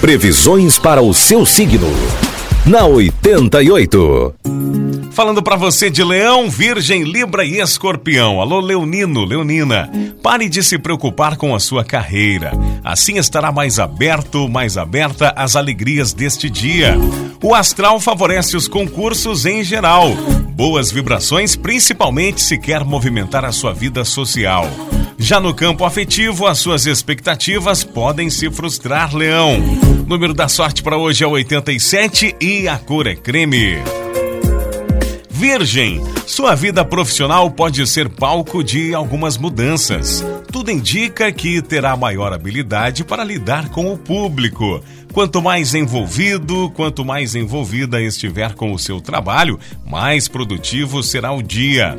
Previsões para o seu signo. Na 88. Falando para você de Leão, Virgem, Libra e Escorpião. Alô, Leonino, Leonina. Pare de se preocupar com a sua carreira. Assim estará mais aberto, mais aberta às alegrias deste dia. O astral favorece os concursos em geral. Boas vibrações, principalmente se quer movimentar a sua vida social. Já no campo afetivo, as suas expectativas podem se frustrar, Leão. Número da sorte para hoje é 87 e a cor é creme. Virgem, sua vida profissional pode ser palco de algumas mudanças. Tudo indica que terá maior habilidade para lidar com o público. Quanto mais envolvido, quanto mais envolvida estiver com o seu trabalho, mais produtivo será o dia.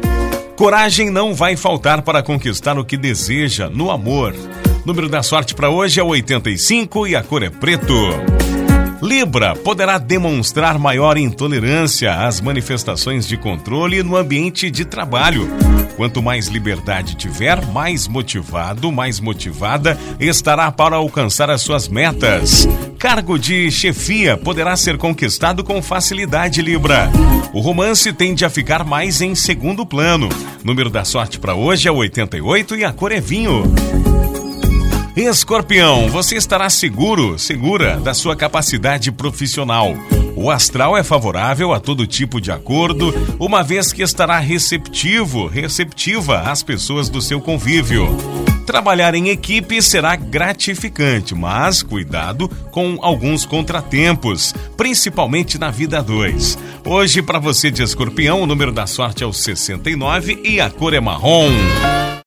Coragem não vai faltar para conquistar o que deseja no amor. Número da sorte para hoje é 85 e a cor é preto. Libra poderá demonstrar maior intolerância às manifestações de controle no ambiente de trabalho. Quanto mais liberdade tiver, mais motivado, mais motivada estará para alcançar as suas metas. Cargo de chefia poderá ser conquistado com facilidade, Libra. O romance tende a ficar mais em segundo plano. Número da sorte para hoje é 88 e a cor é vinho. Escorpião, você estará seguro, segura da sua capacidade profissional. O astral é favorável a todo tipo de acordo, uma vez que estará receptivo, receptiva às pessoas do seu convívio. Trabalhar em equipe será gratificante, mas cuidado com alguns contratempos, principalmente na vida 2. Hoje, para você de escorpião, o número da sorte é o 69 e a cor é marrom.